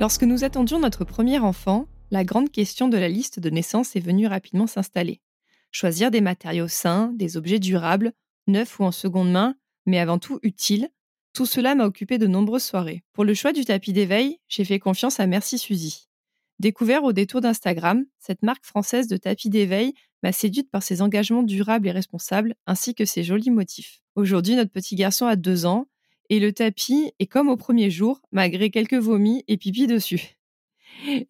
Lorsque nous attendions notre premier enfant, la grande question de la liste de naissance est venue rapidement s'installer. Choisir des matériaux sains, des objets durables, neufs ou en seconde main, mais avant tout utiles, tout cela m'a occupé de nombreuses soirées. Pour le choix du tapis d'éveil, j'ai fait confiance à Merci Suzy. Découvert au détour d'Instagram, cette marque française de tapis d'éveil m'a séduite par ses engagements durables et responsables, ainsi que ses jolis motifs. Aujourd'hui, notre petit garçon a deux ans, et le tapis est comme au premier jour, malgré quelques vomis et pipi dessus.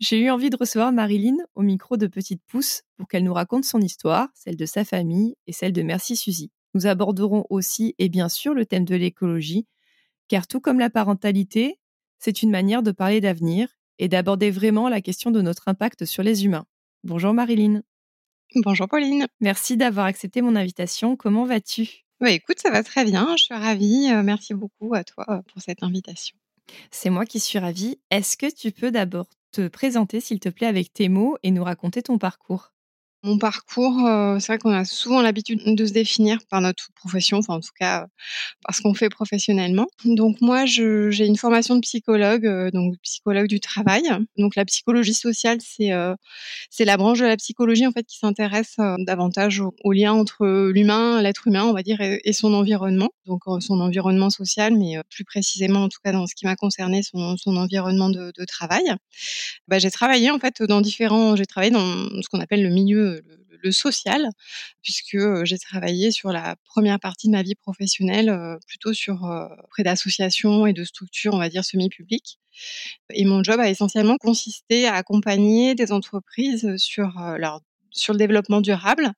J'ai eu envie de recevoir Marilyn au micro de Petite Pouce pour qu'elle nous raconte son histoire, celle de sa famille et celle de Merci Suzy. Nous aborderons aussi et bien sûr le thème de l'écologie, car tout comme la parentalité, c'est une manière de parler d'avenir et d'aborder vraiment la question de notre impact sur les humains. Bonjour Marilyn. Bonjour Pauline. Merci d'avoir accepté mon invitation. Comment vas-tu? Bah, Écoute, ça va très bien. Je suis ravie. Euh, merci beaucoup à toi euh, pour cette invitation. C'est moi qui suis ravie. Est-ce que tu peux d'abord te présenter, s'il te plaît, avec tes mots et nous raconter ton parcours? Mon parcours, euh, c'est vrai qu'on a souvent l'habitude de se définir par notre profession, enfin en tout cas parce qu'on fait professionnellement. Donc moi, j'ai une formation de psychologue, euh, donc psychologue du travail. Donc la psychologie sociale, c'est euh, c'est la branche de la psychologie en fait qui s'intéresse davantage au, lien entre l'humain, l'être humain, on va dire, et, son environnement. Donc son environnement social, mais plus précisément en tout cas dans ce qui m'a concerné, son, son environnement de, de travail. Bah, j'ai travaillé en fait dans différents, j'ai travaillé dans ce qu'on appelle le milieu le, social, puisque j'ai travaillé sur la première partie de ma vie professionnelle plutôt sur près d'associations et de structures, on va dire semi-publiques. Et mon job a essentiellement consisté à accompagner des entreprises sur leur sur le développement durable,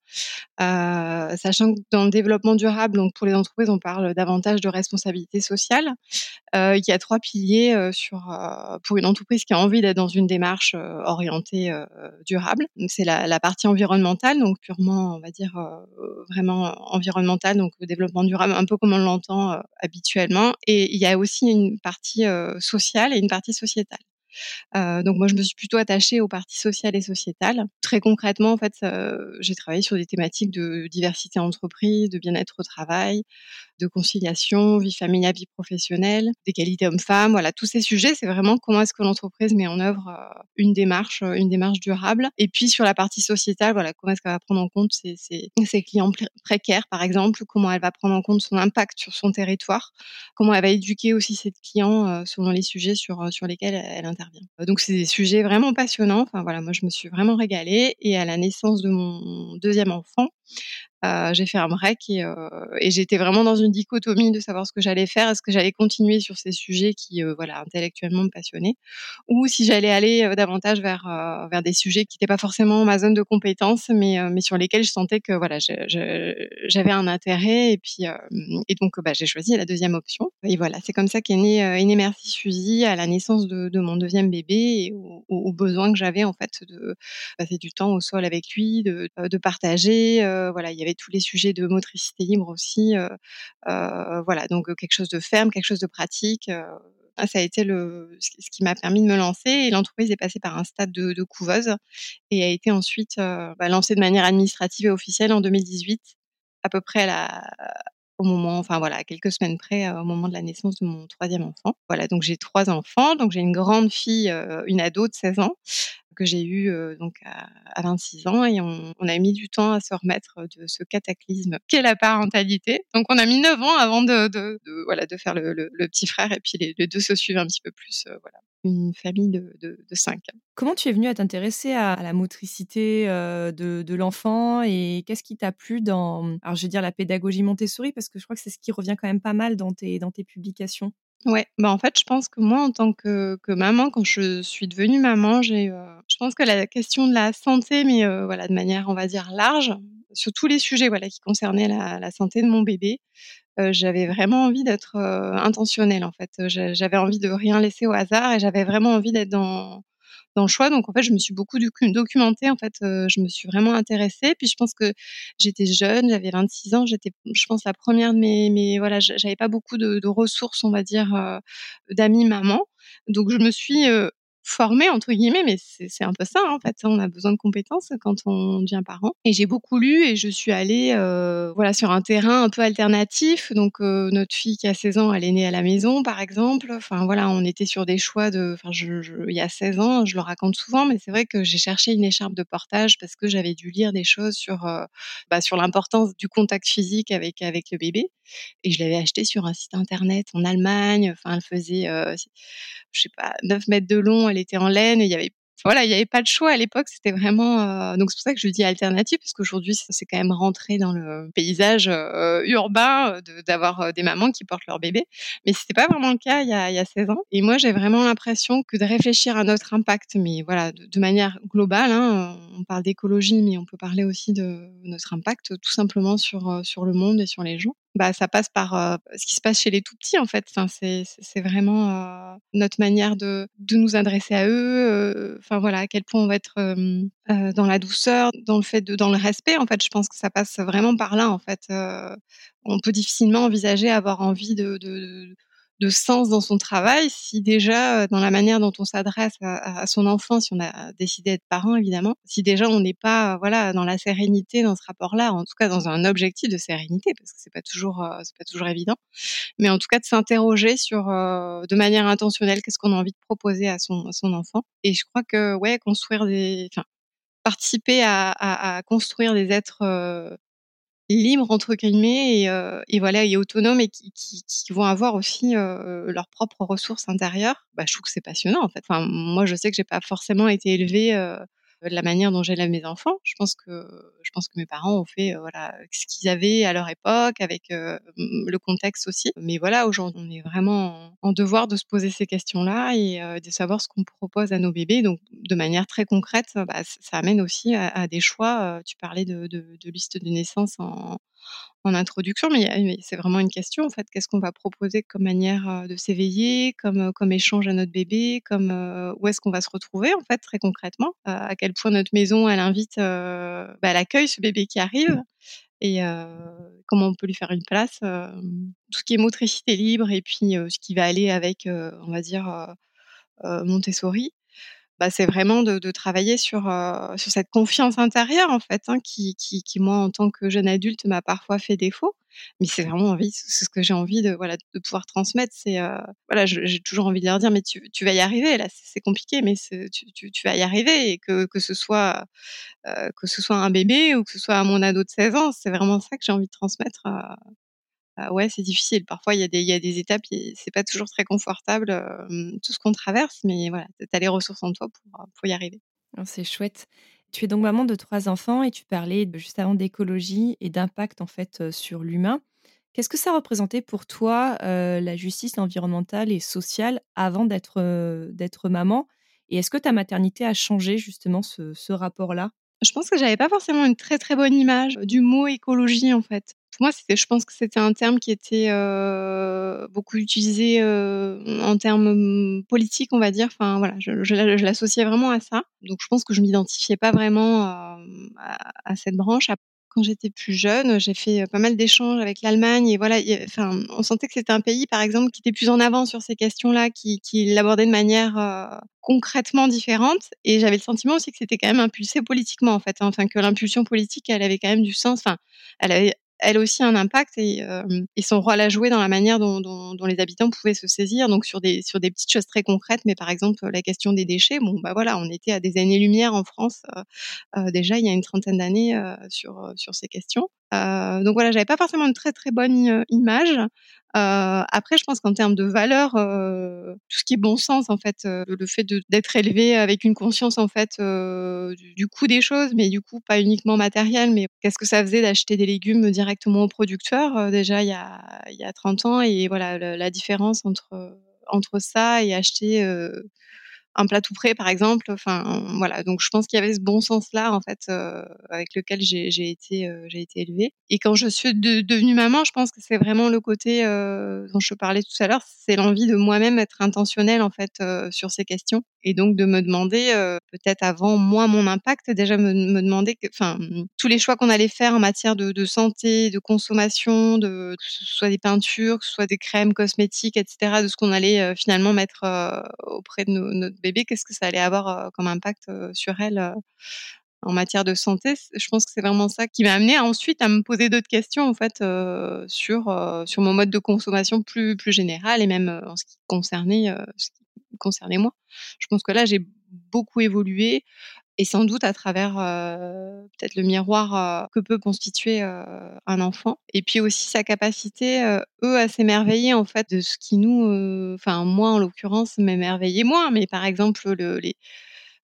euh, sachant que dans le développement durable, donc pour les entreprises, on parle davantage de responsabilité sociale. Euh, il y a trois piliers euh, pour une entreprise qui a envie d'être dans une démarche orientée durable. C'est la, la, partie environnementale, donc purement, on va dire vraiment environnementale, donc le développement durable, un peu comme on l'entend habituellement. Et il y a aussi une partie sociale et une partie sociétale. Euh, donc moi, je me suis plutôt attachée aux parties sociales et sociétales. Très concrètement, en fait, euh, j'ai travaillé sur des thématiques de diversité entreprise, de bien-être au travail, de conciliation, vie familiale, vie professionnelle, d'égalité homme-femme. Voilà, tous ces sujets, c'est vraiment comment est-ce que l'entreprise met en œuvre euh, une démarche, une démarche durable. Et puis sur la partie sociétale, voilà, comment est-ce qu'elle va prendre en compte ses, clients précaires, par exemple, comment elle va prendre en compte son impact sur son territoire, comment elle va éduquer aussi ses clients selon les sujets sur, sur lesquels elle intervient. Donc c'est des sujets vraiment passionnants. Enfin voilà, moi je me suis vraiment régalée. Et à la naissance de mon deuxième enfant, euh, j'ai fait un break et, euh, et j'étais vraiment dans une dichotomie de savoir ce que j'allais faire. Est-ce que j'allais continuer sur ces sujets qui, euh, voilà, intellectuellement me passionnaient, ou si j'allais aller davantage vers vers des sujets qui n'étaient pas forcément ma zone de compétence, mais mais sur lesquels je sentais que voilà, j'avais un intérêt. Et puis et donc bah, j'ai choisi la deuxième option. Et voilà, c'est comme ça qu'est née euh, Merci Suzy à la naissance de, mon deuxième bébé et au, au besoin que j'avais en fait de passer du temps au sol avec lui, de partager. Voilà, il y avait tous les sujets de motricité libre aussi. voilà, donc quelque chose de ferme, quelque chose de pratique. ça a été le, ce qui m'a permis de me lancer et l'entreprise est passée par un stade de, couveuse et a été ensuite bah, lancée de manière administrative et officielle en 2018, à peu près à au moment, enfin voilà, quelques semaines près, au moment de la naissance de mon troisième enfant. Voilà, donc j'ai trois enfants, donc j'ai une grande fille, une ado de 16 ans, que j'ai eu donc à, 26 ans et on, a mis du temps à se remettre de ce cataclysme qu'est la parentalité. Donc on a mis 9 ans avant de, voilà de faire le, petit frère et puis les, deux se suivent un petit peu plus. voilà une famille de, de, cinq. Comment tu es venue à t'intéresser à, la motricité de, l'enfant et qu'est-ce qui t'a plu dans, alors je vais dire la pédagogie Montessori parce que je crois que c'est ce qui revient quand même pas mal dans tes, dans tes publications? Ouais, bah en fait, je pense que moi, en tant que, que maman, quand je suis devenue maman, j'ai, je pense que la question de la santé, mais voilà, de manière, on va dire large, sur tous les sujets, voilà, qui concernaient la, la santé de mon bébé, j'avais vraiment envie d'être intentionnelle en fait. J'avais envie de rien laisser au hasard et j'avais vraiment envie d'être dans choix. Donc en fait, je me suis beaucoup documentée. En fait, je me suis vraiment intéressée. Puis je pense que j'étais jeune, j'avais 26 ans. J'étais, je pense, la première de mes, voilà, j'avais pas beaucoup de, de, ressources, on va dire, d'amis maman. Donc je me suis formée entre guillemets, mais c'est un peu ça en fait. On a besoin de compétences quand on devient parent. Et j'ai beaucoup lu et je suis allée euh, voilà sur un terrain un peu alternatif. Donc euh, notre fille qui a 16 ans, elle est née à la maison par exemple. Enfin voilà, on était sur des choix de. Enfin, il y a 16 ans, je le raconte souvent, mais c'est vrai que j'ai cherché une écharpe de portage parce que j'avais dû lire des choses sur euh, bah, sur l'importance du contact physique avec avec le bébé. Et je l'avais acheté sur un site internet en Allemagne. Enfin, elle faisait, je sais pas, 9 mètres de long. Elle était en laine et il y avait voilà, il n'y avait pas de choix à l'époque. C'était vraiment euh, donc c'est pour ça que je dis alternative parce qu'aujourd'hui c'est quand même rentré dans le paysage euh, urbain euh, d'avoir des mamans qui portent leur bébé. Mais c'était pas vraiment le cas il y a, il y a 16 ans. Et moi j'ai vraiment l'impression que de réfléchir à notre impact, mais voilà de, manière globale. Hein, on parle d'écologie, mais on peut parler aussi de notre impact tout simplement sur sur le monde et sur les gens bah, ça passe par ce qui se passe chez les tout petits en fait. C'est, vraiment notre manière de, de nous adresser à eux. Enfin voilà, à quel point on va être dans la douceur, dans le fait de, dans le respect. En fait, je pense que ça passe vraiment par là en fait. on peut difficilement envisager avoir envie de sens dans son travail si déjà dans la manière dont on s'adresse à, son enfant, si on a décidé d'être parent évidemment, si déjà on n'est pas voilà dans la sérénité dans ce rapport-là, en tout cas dans un objectif de sérénité parce que c'est pas toujours c'est pas toujours évident, mais en tout cas de s'interroger sur de manière intentionnelle qu'est-ce qu'on a envie de proposer à son à son enfant. Et je crois que ouais construire des enfin participer à, à, à construire des êtres libres entre guillemets et, euh, et voilà et autonomes et qui, qui, qui vont avoir aussi euh, leurs propres ressources intérieures. Bah, je trouve que c'est passionnant en fait. Enfin moi je sais que j'ai pas forcément été élevée euh, de la manière dont j'élève mes enfants. Je pense que je pense que mes parents ont fait euh, voilà ce qu'ils avaient à leur époque avec euh, le contexte aussi. Mais voilà, aujourd'hui, on est vraiment en, devoir de se poser ces questions-là et euh, de savoir ce qu'on propose à nos bébés. Donc, de manière très concrète, bah, ça amène aussi à, des choix. Tu parlais de, liste de naissance en, en introduction, mais, c'est vraiment une question en fait. Qu'est-ce qu'on va proposer comme manière de s'éveiller, comme, comme échange à notre bébé, comme où est-ce qu'on va se retrouver en fait très concrètement, à quel point notre maison elle invite, bah, elle accueille ce bébé qui arrive et comment on peut lui faire une place. tout ce qui est motricité libre et puis ce qui va aller avec, on va dire Montessori. Bah, c'est vraiment de, travailler sur, euh, sur cette confiance intérieure en fait, hein, qui, moi en tant que jeune adulte m'a parfois fait défaut. Mais c'est vraiment envie, c'est ce que j'ai envie de pouvoir transmettre. C'est euh, voilà, j'ai toujours envie de leur dire mais tu, vas y arriver. Là, c'est compliqué, mais tu, vas y arriver et que, que ce soit euh, que ce soit un bébé ou que ce soit à mon ado de 16 ans, c'est vraiment ça que j'ai envie de transmettre ah ouais, c'est difficile. Parfois, il y, a des, y a des étapes, c'est pas toujours très confortable, tout ce qu'on traverse, mais voilà, tu as les ressources en toi pour, pour y arriver. Oh, c'est chouette. Tu es donc maman de trois enfants et tu parlais juste avant d'écologie et d'impact en fait sur l'humain. Qu'est-ce que ça représentait pour toi la justice environnementale et sociale avant d'être d'être maman? Et est-ce que ta maternité a changé justement ce, ce rapport-là? Je pense que j'avais pas forcément une très très bonne image du mot écologie en fait moi, c'était, je pense que c'était un terme qui était euh, beaucoup utilisé euh, en termes mmh, politiques, on va dire. Enfin, voilà, je, l'associais vraiment à ça. Donc, je pense que je m'identifiais pas vraiment à, à, cette branche. Quand j'étais plus jeune, j'ai fait pas mal d'échanges avec l'Allemagne et voilà, enfin, on sentait que c'était un pays, par exemple, qui était plus en avant sur ces questions-là, qui, l'abordait de manière euh, concrètement différente. Et j'avais le sentiment aussi que c'était quand même impulsé politiquement, en fait. Hein. Enfin, que l'impulsion politique, elle avait quand même du sens. Enfin, elle avait elle aussi un impact et, et, son rôle à jouer dans la manière dont, dont, dont, les habitants pouvaient se saisir. Donc sur des sur des petites choses très concrètes, mais par exemple la question des déchets. Bon bah voilà, on était à des années-lumière en France déjà il y a une trentaine d'années sur sur ces questions. Euh, donc voilà, j'avais pas forcément une très très bonne image. Euh, après, je pense qu'en termes de valeur, euh, tout ce qui est bon sens, en fait, euh, le fait d'être élevé avec une conscience en fait euh, du, du, coût des choses, mais du coup pas uniquement matériel, mais qu'est-ce que ça faisait d'acheter des légumes directement au producteur euh, déjà il y a il y a 30 ans et voilà la, la différence entre entre ça et acheter un plat tout prêt, par exemple. Enfin, voilà. Donc, je pense qu'il y avait ce bon sens-là, en fait, euh, avec lequel j'ai été, euh, j'ai été élevée. Et quand je suis devenue maman, je pense que c'est vraiment le côté euh, dont je parlais tout à l'heure, c'est l'envie de moi-même être intentionnelle, en fait, sur ces questions. Et donc, de me demander, peut-être avant moi, mon impact, déjà me, me demander, enfin, tous les choix qu'on allait faire en matière de, de, santé, de consommation, de que ce soit des peintures, que ce soit des crèmes cosmétiques, etc., de ce qu'on allait finalement mettre auprès de nos, notre bébé, qu'est-ce que ça allait avoir comme impact sur elle en matière de santé? Je pense que c'est vraiment ça qui m'a amené ensuite à me poser d'autres questions en fait sur sur mon mode de consommation plus plus général et même en ce qui concernait ce qui concernait moi. Je pense que là j'ai beaucoup évolué et sans doute à travers peut-être le miroir que peut constituer un enfant et puis aussi sa capacité eux à s'émerveiller en fait de ce qui nous enfin moi en l'occurrence m'émerveillait moins mais par exemple le, les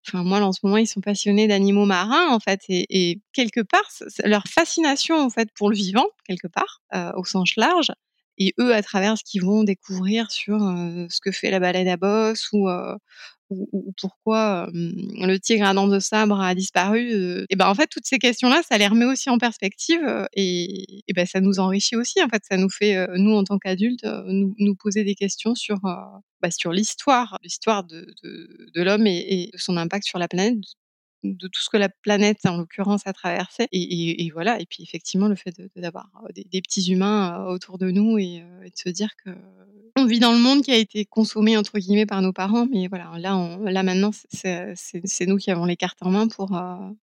Enfin, moi, en ce moment, ils sont passionnés d'animaux marins, en fait, et, et, quelque part, leur fascination, en fait, pour le vivant, quelque part, au sens large, et eux, à travers ce qu'ils vont découvrir sur ce que fait la baleine à bosse ou, ou, ou, pourquoi le tigre à dents de sabre a disparu. Euh, et ben en fait toutes ces questions-là, ça les remet aussi en perspective et, et ben ça nous enrichit aussi. En fait, ça nous fait nous en tant qu'adultes nous, nous, poser des questions sur bah, sur l'histoire, l'histoire de, de, de l'homme et, et, de son impact sur la planète, de tout ce que la planète, en l'occurrence, a traversé. Et, et, voilà. Et puis, effectivement, le fait d'avoir des, des, petits humains autour de nous et, et, de se dire que on vit dans le monde qui a été consommé, entre guillemets, par nos parents. Mais voilà, là, là maintenant, c'est nous qui avons les cartes en main pour,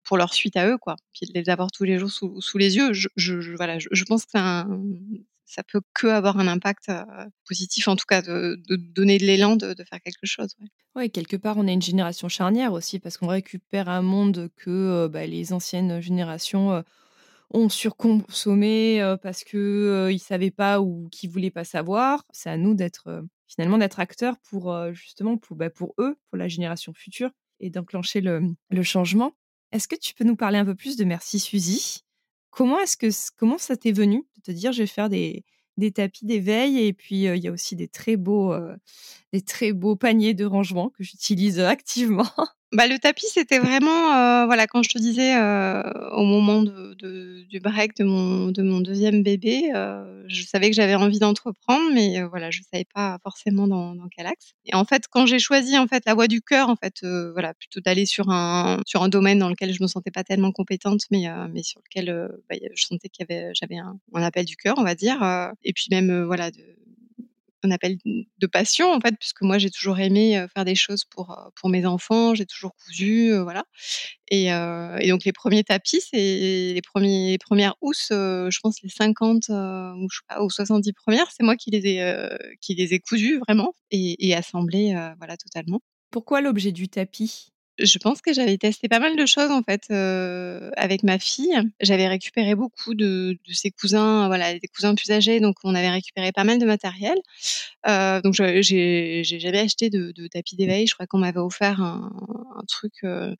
pour leur suite à eux, quoi. Puis de les avoir tous les jours sous, sous les yeux. Je, voilà, je, pense que ça peut que avoir un impact euh, positif, en tout cas de, donner de l'élan de, de, faire quelque chose. Oui, ouais, quelque part, on est une génération charnière aussi, parce qu'on récupère un monde que euh, bah, les anciennes générations euh, ont surconsommé euh, parce que euh, ils savaient pas ou qu'ils voulaient pas savoir. C'est à nous d'être finalement d'être acteurs pour justement pour, bah, pour eux, pour la génération future et d'enclencher le, le changement. Est-ce que tu peux nous parler un peu plus de Merci Suzy? Comment est-ce que comment ça t'est venu de te dire je vais faire des, des tapis d'éveil et puis il y a aussi des très beaux des très beaux paniers de rangement que j'utilise activement? Bah, le tapis, c'était vraiment, euh, voilà, quand je te disais euh, au moment de, de, du break de mon, de mon deuxième bébé, euh, je savais que j'avais envie d'entreprendre, mais voilà, je savais pas forcément dans, dans quel axe. Et en fait, quand j'ai choisi en fait la voie du cœur, en fait, voilà, plutôt d'aller sur un sur un domaine dans lequel je me sentais pas tellement compétente, mais mais sur lequel bah, je sentais qu'il y avait j'avais un, un, appel du cœur, on va dire, et puis même voilà de un appel de passion en fait puisque moi j'ai toujours aimé faire des choses pour pour mes enfants j'ai toujours cousu voilà. Et, donc les premiers tapis c'est les premières housses je pense les 50 ou, je sais pas, ou 70 premières c'est moi qui les ai qui les ai cousues vraiment et, et assemblées voilà totalement. Pourquoi l'objet du tapis? Je pense que j'avais testé pas mal de choses en fait euh, avec ma fille. J'avais récupéré beaucoup de, ses cousins, voilà, des cousins plus âgés, donc on avait récupéré pas mal de matériel. Euh, donc j'ai jamais acheté de, tapis d'éveil. Je crois qu'on m'avait offert un, truc, euh,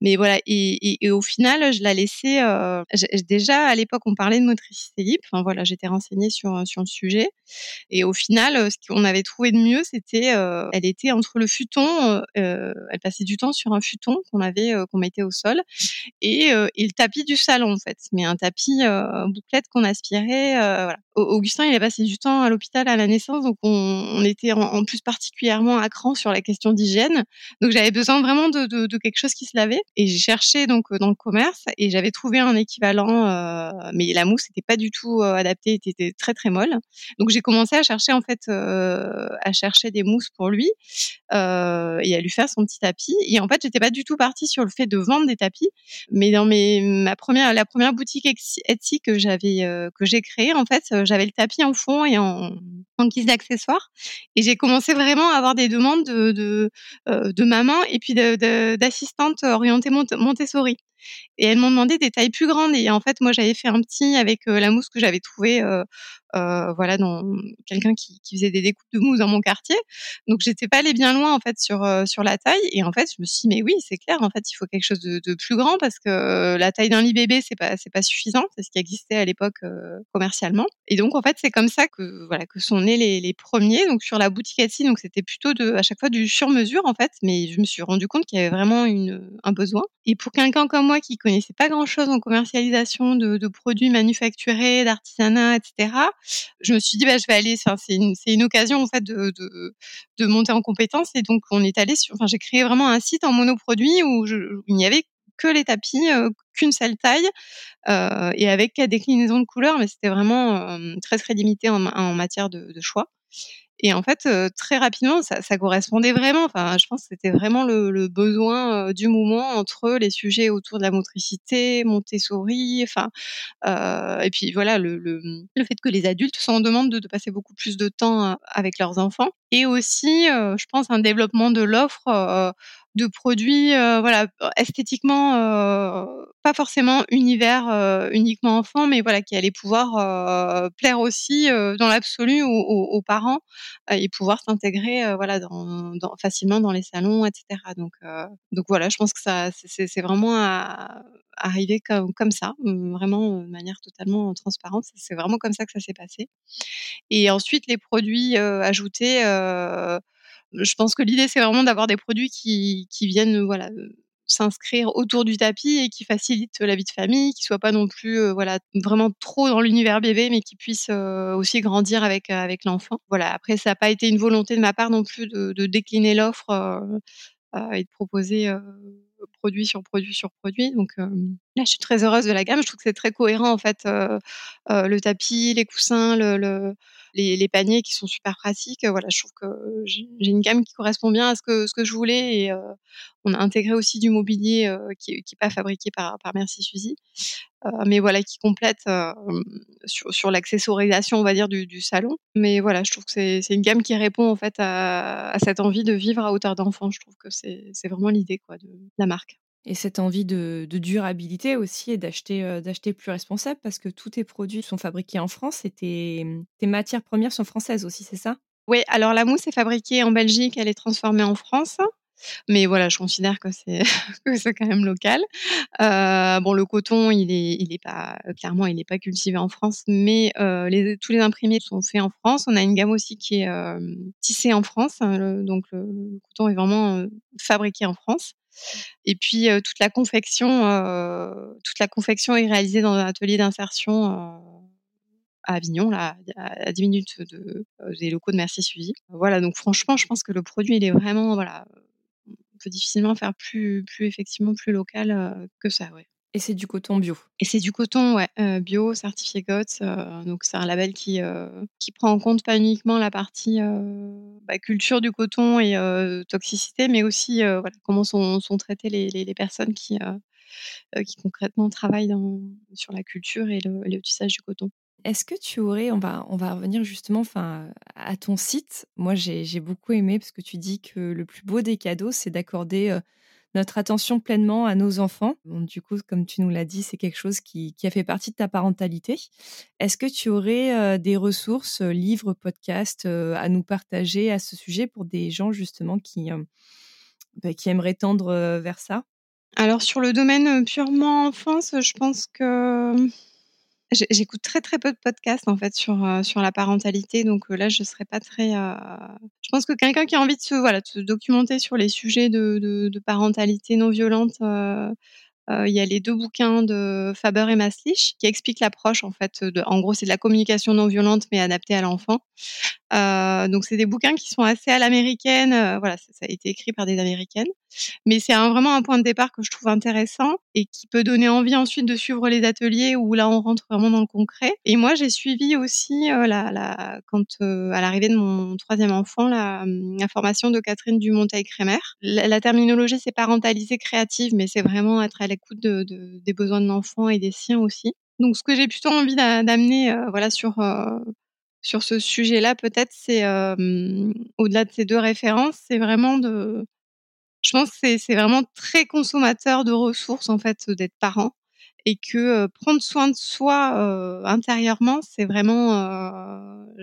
mais voilà. Et, au final, je la laissais. Déjà à l'époque, on parlait de motricité libre. Enfin voilà, j'étais renseignée sur sur le sujet. Et au final, ce qu'on avait trouvé de mieux, c'était, elle était entre le futon. elle passait du temps sur un futon qu'on avait qu'on mettait au sol et, et, le tapis du salon en fait. Mais un tapis bouclette qu'on aspirait voilà. Augustin il a passé du temps à l'hôpital à la naissance donc on, était en, plus particulièrement à cran sur la question d'hygiène. Donc j'avais besoin vraiment de, quelque chose qui se lavait. Et j'ai cherché donc dans le commerce et j'avais trouvé un équivalent euh, mais la mousse n'était pas du tout adaptée était très très molle. Donc j'ai commencé à chercher en fait euh, à chercher des mousses pour lui euh, et à lui faire son petit tapis. Et en fait j'étais pas du tout partie sur le fait de vendre des tapis, mais dans mes ma première la première boutique Etsy que j'avais euh, que j'ai créée en fait, euh, j'avais le tapis en fond et en en guise d'accessoire et j'ai commencé vraiment à avoir des demandes de de, euh, maman et puis d'assistantes orientées Montessori. Et elles m'ont demandé des tailles plus grandes. Et en fait, moi, j'avais fait un petit avec euh, la mousse que j'avais trouvée, euh, voilà, dans quelqu'un qui, qui, faisait des découpes de mousse dans mon quartier. Donc, j'étais pas allée bien loin en fait sur euh, sur la taille. Et en fait, je me suis dit, mais oui, c'est clair. En fait, il faut quelque chose de, de plus grand parce que la taille d'un lit bébé, c'est pas c'est pas suffisant. C'est ce qui existait à l'époque euh, commercialement. Et donc, en fait, c'est comme ça que voilà que sont nés les, les premiers. Donc, sur la boutique Etsy, donc c'était plutôt de à chaque fois du sur mesure en fait. Mais je me suis rendu compte qu'il y avait vraiment une un besoin. Et pour quelqu'un comme moi qui connaissait pas grand-chose en commercialisation de, de produits manufacturés, d'artisanat, etc., je me suis dit bah je vais aller. C'est une, occasion de, monter en compétence. Et donc on est allé j'ai créé vraiment un site en monoproduit où, il n'y avait que les tapis, euh, qu'une seule taille, euh, et avec des déclinaisons de couleurs, mais c'était vraiment euh, très très limité en, matière de choix. Et en fait, euh, très rapidement, ça, ça, correspondait vraiment. Enfin, je pense que c'était vraiment le, le besoin euh, du moment entre les sujets autour de la motricité, Montessori, enfin, euh, et puis voilà, le, le, le, fait que les adultes sont en demande de, de, passer beaucoup plus de temps avec leurs enfants, et aussi, je pense, un développement de l'offre de produits euh, voilà esthétiquement euh, pas forcément univers euh, uniquement enfant mais voilà qui allait pouvoir plaire aussi dans l'absolu aux, parents et pouvoir s'intégrer voilà facilement dans les salons etc donc donc voilà je pense que ça c'est vraiment à, arriver comme, comme ça, vraiment de manière totalement transparente. C'est vraiment comme ça que ça s'est passé. Et ensuite, les produits ajoutés, je pense que l'idée, c'est vraiment d'avoir des produits qui, qui viennent voilà, s'inscrire autour du tapis et qui facilitent la vie de famille, qui soient pas non plus voilà vraiment trop dans l'univers bébé, mais qui puissent euh, aussi grandir avec avec l'enfant. Voilà. Après, ça n'a pas été une volonté de ma part non plus de, de décliner l'offre et de proposer produit sur produit sur produit. Donc là, je suis très heureuse de la gamme. Je trouve que c'est très cohérent en fait, le tapis, les coussins, le, le les, paniers qui sont super pratiques. Voilà, je trouve que j'ai une gamme qui correspond bien à ce que ce que je voulais et on a intégré aussi du mobilier qui, qui est pas fabriqué par par Merci Suzy, mais voilà qui complète sur, sur l'accessorisation on va dire du, salon. Mais voilà, je trouve que c'est une gamme qui répond en fait à, cette envie de vivre à hauteur d'enfant. Je trouve que c'est vraiment l'idée de la marque. Et cette envie de, durabilité aussi et d'acheter euh, d'acheter plus responsable parce que tous tes produits sont fabriqués en France et tes matières premières sont françaises aussi, c'est ça? Oui, alors la mousse est fabriquée en Belgique, elle est transformée en France. Mais voilà, je considère que c'est quand même local. Euh, bon, le coton, il est il est pas clairement, il n'est pas cultivé en France, mais euh, les, tous les imprimés sont faits en France. On a une gamme aussi qui est euh, tissée en France, hein, donc le, coton est vraiment euh, fabriqué en France. Et puis euh, toute la confection, euh, toute la confection est réalisée dans un atelier d'insertion euh, à Avignon, là, à 10 minutes de, des locaux de Merci Suivi. Voilà, donc franchement, je pense que le produit, il est vraiment, voilà, peut difficilement faire plus, plus effectivement plus local que ça, ouais. Et c'est du coton bio? Et c'est du coton, ouais, euh, bio, certifié GOTS. Euh, donc c'est un label qui euh, qui prend en compte pas uniquement la partie bah, culture du coton et toxicité, mais aussi voilà comment sont, sont traitées les, les, les personnes qui qui concrètement travaillent dans, sur la culture et le, le tissage du coton. Est-ce que tu aurais, on va, on va revenir justement enfin, à ton site. Moi, j'ai beaucoup aimé parce que tu dis que le plus beau des cadeaux, c'est d'accorder notre attention pleinement à nos enfants. Du coup, comme tu nous l'as dit, c'est quelque chose qui, a fait partie de ta parentalité. Est-ce que tu aurais euh, des ressources, euh, livres, podcasts euh, à nous partager à ce sujet pour des gens justement qui, euh, bah, qui aimeraient tendre euh, vers ça? Alors sur le domaine purement enfance, je pense que J'écoute très très peu de podcasts en fait sur euh, sur la parentalité, donc euh, là je serais pas très. Euh... Je pense que quelqu'un qui a envie de se voilà de se documenter sur les sujets de, de, de parentalité non violente, euh, il y a les deux bouquins de Faber et Maslich qui expliquent l'approche en fait. De, en gros, c'est de la communication non violente mais adaptée à l'enfant. Donc c'est des bouquins qui sont assez à l'américaine. voilà, ça, a été écrit par des américaines, mais c'est vraiment un point de départ que je trouve intéressant et qui peut donner envie ensuite de suivre les ateliers où là on rentre vraiment dans le concret. Et moi j'ai suivi aussi la, la, quand à l'arrivée de mon troisième enfant la, la formation de Catherine Dumonteil-Crémer. La, la, terminologie c'est parentaliser créative, mais c'est vraiment être à l'écoute de, de, des besoins de l'enfant et des siens aussi. Donc, ce que j'ai plutôt envie d'amener, euh, voilà, sur euh, sur ce sujet-là, peut-être, c'est au-delà de ces deux références, c'est vraiment de. Je pense que c'est vraiment très consommateur de ressources en fait d'être parent et que prendre soin de soi intérieurement, c'est vraiment,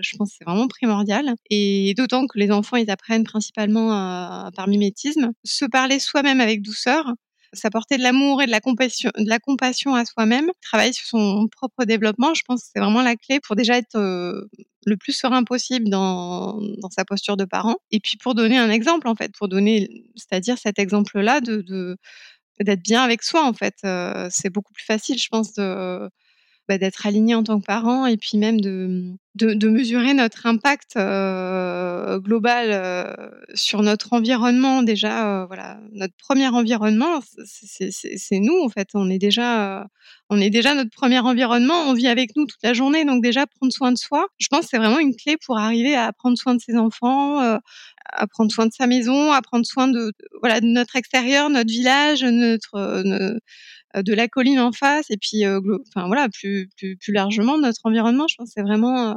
je pense, c'est vraiment primordial. Et d'autant que les enfants, ils apprennent principalement par mimétisme, se parler soi-même avec douceur s'apporter de l'amour et de la compassion, de la compassion à soi-même, travailler sur son propre développement, je pense que c'est vraiment la clé pour déjà être euh, le plus serein possible dans, sa posture de parent. Et puis pour donner un exemple, en fait, pour donner, c'est-à-dire cet exemple-là de, d'être bien avec soi, en fait. Euh, c'est beaucoup plus facile, je pense, bah, d'être aligné en tant que parent et puis même de, de, mesurer notre impact euh, global euh, sur notre environnement. Déjà, euh, voilà, notre premier environnement, c'est nous en fait. On est déjà, on est déjà notre premier environnement. On vit avec nous toute la journée, donc déjà prendre soin de soi. Je pense c'est vraiment une clé pour arriver à prendre soin de ses enfants, à prendre soin de sa maison, à prendre soin de, voilà de notre extérieur, notre village, notre, de la colline en face et puis enfin voilà plus, plus plus largement notre environnement je pense c'est vraiment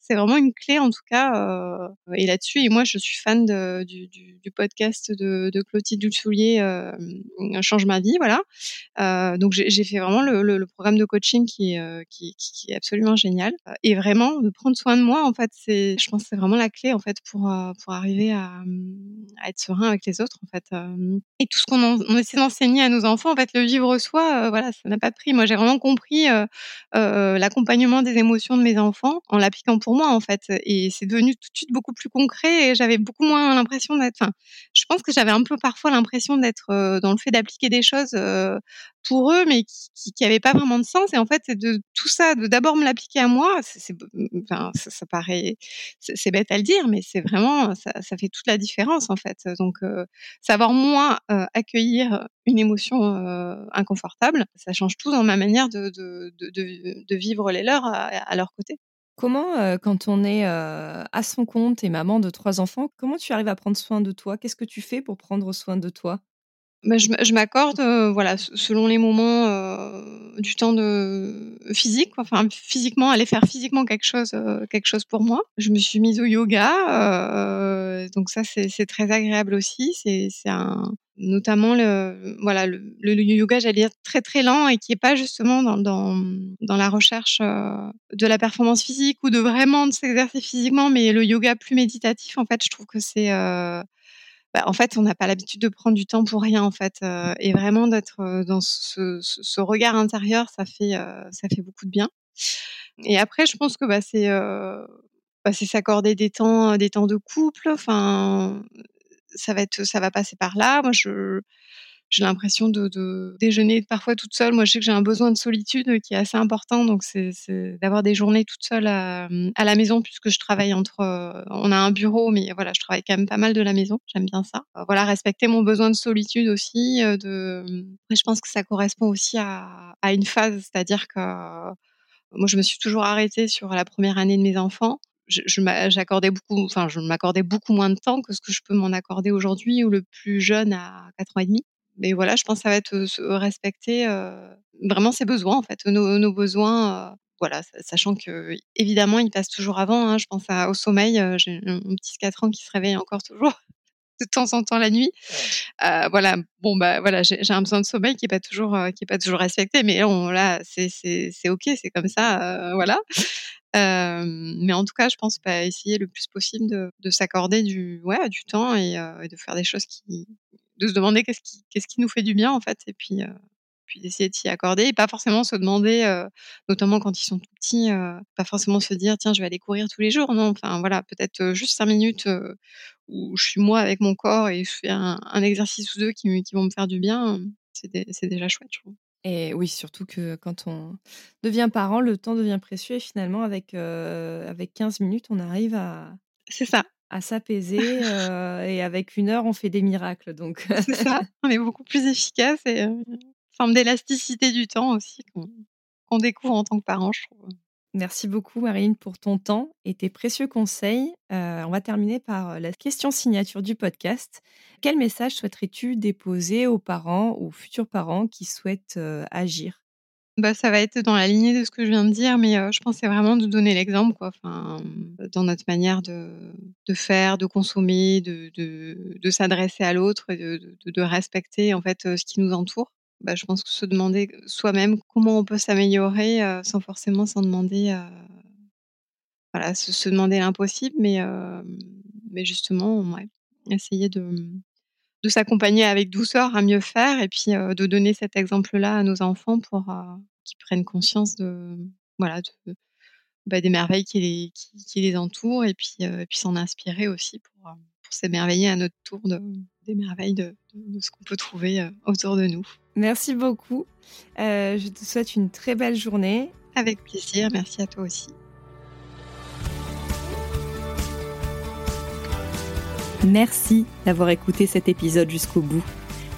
c'est vraiment une clé en tout cas. Euh, et là-dessus, moi je suis fan du, podcast de, de Clotilde Dulsoulier, euh, Change ma vie, voilà. Euh, donc j'ai fait vraiment le, programme de coaching qui, qui, est absolument génial. Et vraiment, de prendre soin de moi, en fait, c'est, je pense, c'est vraiment la clé en fait pour pour arriver à, à, être serein avec les autres, en fait. Et tout ce qu'on on essaie d'enseigner à nos enfants, en fait, le vivre soi, voilà, ça n'a pas de prix. Moi, j'ai vraiment compris l'accompagnement des émotions de mes enfants en l'appliquant pour moi en fait et c'est devenu tout de suite beaucoup plus concret et j'avais beaucoup moins l'impression d'être enfin je pense que j'avais un peu parfois l'impression d'être euh, dans le fait d'appliquer des choses euh, pour eux mais qui qui, pas vraiment de sens. Et en fait de tout ça de d'abord me l'appliquer à moi enfin ça, paraît c'est bête à le dire mais c'est vraiment ça, fait toute la différence en fait. Donc euh, savoir moins accueillir une émotion inconfortable ça change tout dans ma manière de vivre les leurs à, à leur côté Comment, euh, quand on est euh, à son compte et maman de trois enfants, comment tu arrives à prendre soin de toi? Qu'est-ce que tu fais pour prendre soin de toi? Bah, je, m'accorde, euh, voilà, selon les moments, du temps de physique, enfin physiquement, aller faire physiquement quelque chose, quelque chose pour moi. Je me suis mise au yoga, donc ça c'est très agréable aussi. C'est un notamment le voilà le, yoga j'allais dire très très lent et qui est pas justement dans dans, dans la recherche euh, de la performance physique ou de vraiment de s'exercer physiquement mais le yoga plus méditatif en fait je trouve que c'est euh, bah, en fait on n'a pas l'habitude de prendre du temps pour rien en fait euh, et vraiment d'être dans ce, regard intérieur ça fait ça fait beaucoup de bien. Et après je pense que bah, c'est bah, c'est s'accorder des temps des temps de couple enfin ça va être, ça va passer par là. Moi, je, j'ai l'impression de, de, déjeuner parfois toute seule. Moi, je sais que j'ai un besoin de solitude qui est assez important, donc c'est, d'avoir des journées toute seule à, à, la maison, puisque je travaille entre. Euh, on a un bureau, mais voilà, je travaille quand même pas mal de la maison. J'aime bien ça. Euh, voilà, respecter mon besoin de solitude aussi. Euh, de, Après, je pense que ça correspond aussi à, à une phase, c'est-à-dire que moi, je me suis toujours arrêtée sur la première année de mes enfants je, j'accordais beaucoup, enfin, je m'accordais beaucoup moins de temps que ce que je peux m'en accorder aujourd'hui, ou le plus jeune à 4 ans et demi. Mais voilà, je pense que ça va être respecter vraiment ses besoins, en fait, nos, besoins. voilà, sachant que évidemment, ils passent toujours avant. Hein, je pense au sommeil. J'ai un petit 4 ans qui se réveille encore toujours de temps en temps la nuit. voilà, bon bah voilà, j'ai un besoin de sommeil qui est pas toujours qui est pas toujours respecté, mais on, là c'est c'est ok, c'est comme ça, voilà. Euh, mais en tout cas, je pense pas essayer le plus possible de, de s'accorder du, ouais, du temps et, euh, de faire des choses qui, de se demander qu'est-ce qui, qu'est-ce qui nous fait du bien en fait, et puis, euh, puis d'essayer de s'y accorder et pas forcément se demander, euh, notamment quand ils sont tout petits, euh, pas forcément se dire tiens je vais aller courir tous les jours, non, enfin voilà, peut-être juste cinq minutes où je suis moi avec mon corps et je fais un, un exercice ou deux qui, qui vont me faire du bien, c'est, c'est déjà chouette, je trouve. Et oui, surtout que quand on devient parent, le temps devient précieux et finalement, avec, avec 15 minutes, on arrive à, c'est ça. à s'apaiser et avec une heure, on fait des miracles. Donc, c'est ça. On est beaucoup plus efficace et une forme d'élasticité du temps aussi qu'on découvre en tant que parent, je trouve. Merci beaucoup, Marine, pour ton temps et tes précieux conseils. Euh, on va terminer par euh, la question signature du podcast. Quel message souhaiterais-tu déposer aux parents, aux futurs parents qui souhaitent euh, agir? Bah, ça va être dans la lignée de ce que je viens de dire, mais je pensais vraiment de donner l'exemple, quoi. Enfin, dans notre manière de, faire, de consommer, de s'adresser à l'autre, de, de, respecter en fait ce qui nous entoure. Bah, je pense que se demander soi-même comment on peut s'améliorer sans forcément s'en demander, voilà, se, demander l'impossible, mais, mais justement, essayer de, s'accompagner avec douceur à mieux faire et puis de donner cet exemple-là à nos enfants pour qu'ils prennent conscience de, voilà, bah, des merveilles qui les, entourent et puis, puis s'en inspirer aussi pour, pour s'émerveiller à notre tour de, des merveilles de, de ce qu'on peut trouver autour de nous. Merci beaucoup. Euh, je te souhaite une très belle journée. Avec plaisir, merci à toi aussi. Merci d'avoir écouté cet épisode jusqu'au bout.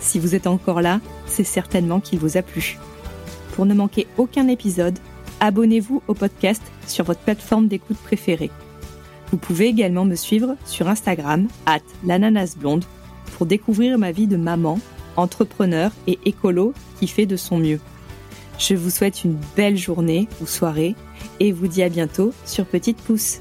Si vous êtes encore là, c'est certainement qu'il vous a plu. Pour ne manquer aucun épisode, abonnez-vous au podcast sur votre plateforme d'écoute préférée. Vous pouvez également me suivre sur Instagram, at l'ananasblonde, pour découvrir ma vie de maman entrepreneur et écolo qui fait de son mieux. Je vous souhaite une belle journée ou soirée et vous dis à bientôt sur Petite Pouce.